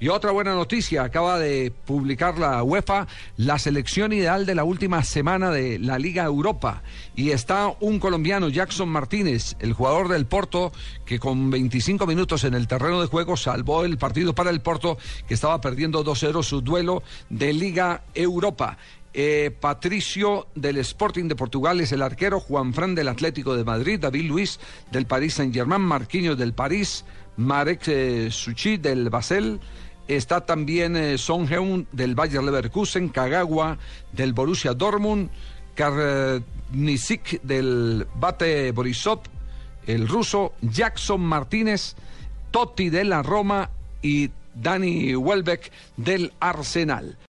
Y otra buena noticia, acaba de publicar la UEFA la selección ideal de la última semana de la Liga Europa. Y está un colombiano, Jackson Martínez, el jugador del Porto, que con 25 minutos en el terreno de juego salvó el partido para el Porto, que estaba perdiendo 2-0 su duelo de Liga Europa. Eh, Patricio del Sporting de Portugal es el arquero, Juan Fran del Atlético de Madrid, David Luis del París Saint Germain, Marquinhos del París, Marek eh, Suchi del Basel, está también eh, Son Heung del Bayer Leverkusen, Kagawa del Borussia Dortmund, Karnisik del Bate Borisov, el ruso, Jackson Martínez, Totti de la Roma y Dani Welbeck del Arsenal.